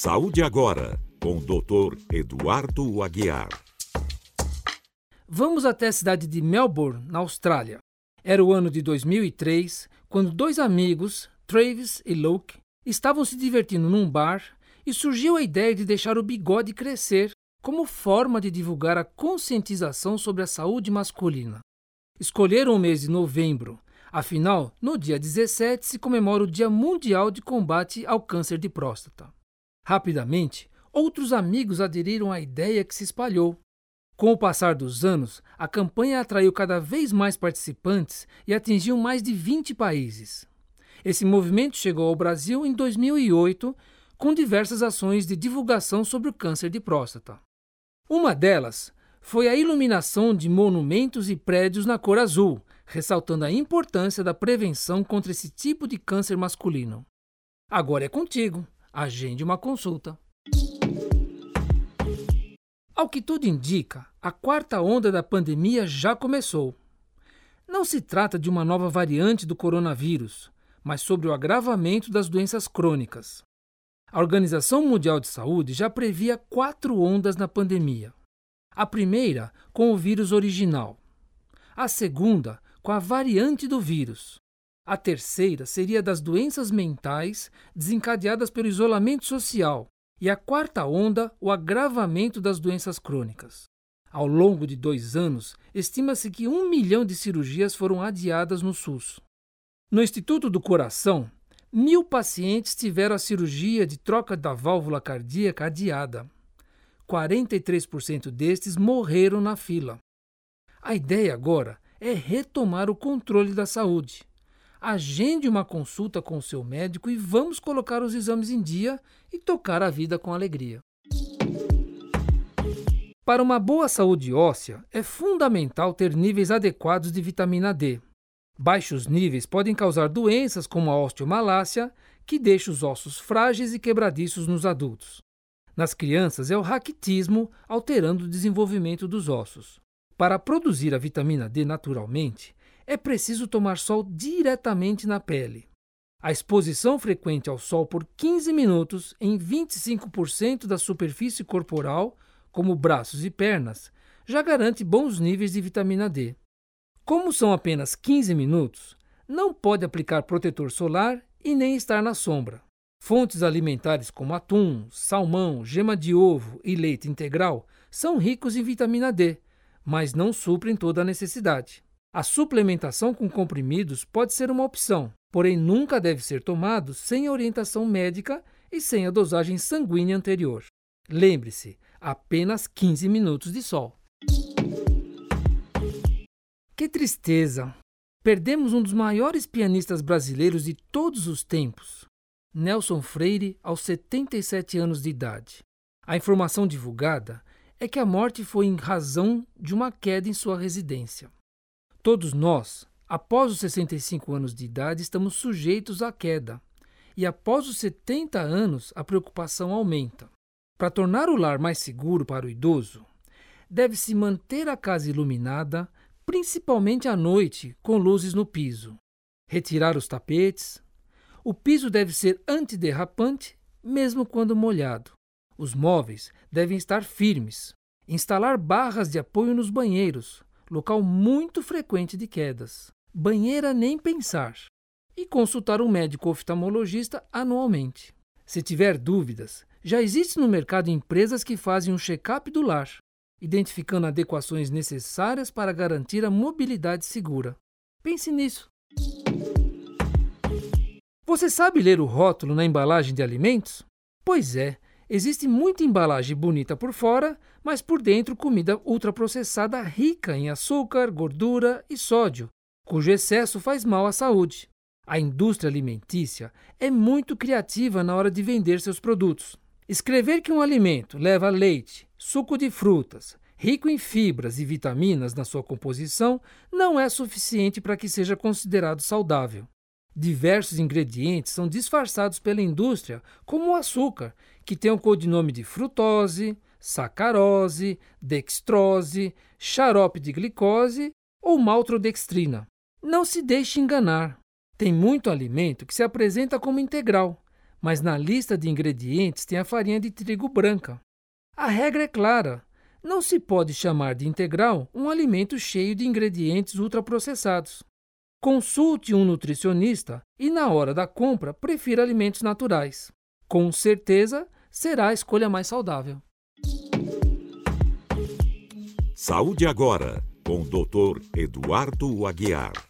Saúde Agora, com o Dr. Eduardo Aguiar. Vamos até a cidade de Melbourne, na Austrália. Era o ano de 2003, quando dois amigos, Travis e Luke, estavam se divertindo num bar e surgiu a ideia de deixar o bigode crescer como forma de divulgar a conscientização sobre a saúde masculina. Escolheram o mês de novembro, afinal, no dia 17 se comemora o Dia Mundial de Combate ao Câncer de Próstata. Rapidamente, outros amigos aderiram à ideia que se espalhou. Com o passar dos anos, a campanha atraiu cada vez mais participantes e atingiu mais de 20 países. Esse movimento chegou ao Brasil em 2008 com diversas ações de divulgação sobre o câncer de próstata. Uma delas foi a iluminação de monumentos e prédios na cor azul, ressaltando a importância da prevenção contra esse tipo de câncer masculino. Agora é contigo. Agende uma consulta. Ao que tudo indica, a quarta onda da pandemia já começou. Não se trata de uma nova variante do coronavírus, mas sobre o agravamento das doenças crônicas. A Organização Mundial de Saúde já previa quatro ondas na pandemia. A primeira com o vírus original, a segunda com a variante do vírus, a terceira seria das doenças mentais desencadeadas pelo isolamento social. E a quarta onda, o agravamento das doenças crônicas. Ao longo de dois anos, estima-se que um milhão de cirurgias foram adiadas no SUS. No Instituto do Coração, mil pacientes tiveram a cirurgia de troca da válvula cardíaca adiada. 43% destes morreram na fila. A ideia agora é retomar o controle da saúde agende uma consulta com o seu médico e vamos colocar os exames em dia e tocar a vida com alegria. Para uma boa saúde óssea, é fundamental ter níveis adequados de vitamina D. Baixos níveis podem causar doenças como a osteomalácia, que deixa os ossos frágeis e quebradiços nos adultos. Nas crianças, é o raquitismo, alterando o desenvolvimento dos ossos. Para produzir a vitamina D naturalmente, é preciso tomar sol diretamente na pele. A exposição frequente ao sol por 15 minutos em 25% da superfície corporal, como braços e pernas, já garante bons níveis de vitamina D. Como são apenas 15 minutos, não pode aplicar protetor solar e nem estar na sombra. Fontes alimentares como atum, salmão, gema de ovo e leite integral são ricos em vitamina D, mas não suprem toda a necessidade. A suplementação com comprimidos pode ser uma opção, porém nunca deve ser tomado sem orientação médica e sem a dosagem sanguínea anterior. Lembre-se, apenas 15 minutos de sol. Que tristeza! Perdemos um dos maiores pianistas brasileiros de todos os tempos, Nelson Freire, aos 77 anos de idade. A informação divulgada é que a morte foi em razão de uma queda em sua residência. Todos nós, após os 65 anos de idade, estamos sujeitos à queda. E após os 70 anos, a preocupação aumenta. Para tornar o lar mais seguro para o idoso, deve-se manter a casa iluminada, principalmente à noite, com luzes no piso. Retirar os tapetes. O piso deve ser antiderrapante, mesmo quando molhado. Os móveis devem estar firmes. Instalar barras de apoio nos banheiros, local muito frequente de quedas. Banheira nem pensar. E consultar um médico oftalmologista anualmente. Se tiver dúvidas, já existe no mercado empresas que fazem um check-up do lar, identificando adequações necessárias para garantir a mobilidade segura. Pense nisso. Você sabe ler o rótulo na embalagem de alimentos? Pois é, Existe muita embalagem bonita por fora, mas por dentro comida ultraprocessada rica em açúcar, gordura e sódio, cujo excesso faz mal à saúde. A indústria alimentícia é muito criativa na hora de vender seus produtos. Escrever que um alimento leva leite, suco de frutas, rico em fibras e vitaminas na sua composição não é suficiente para que seja considerado saudável. Diversos ingredientes são disfarçados pela indústria como o açúcar, que tem o codinome de frutose, sacarose, dextrose, xarope de glicose ou maltodextrina. Não se deixe enganar. Tem muito alimento que se apresenta como integral, mas na lista de ingredientes tem a farinha de trigo branca. A regra é clara: não se pode chamar de integral um alimento cheio de ingredientes ultraprocessados. Consulte um nutricionista e, na hora da compra, prefira alimentos naturais. Com certeza, será a escolha mais saudável. Saúde agora, com o Dr. Eduardo Aguiar.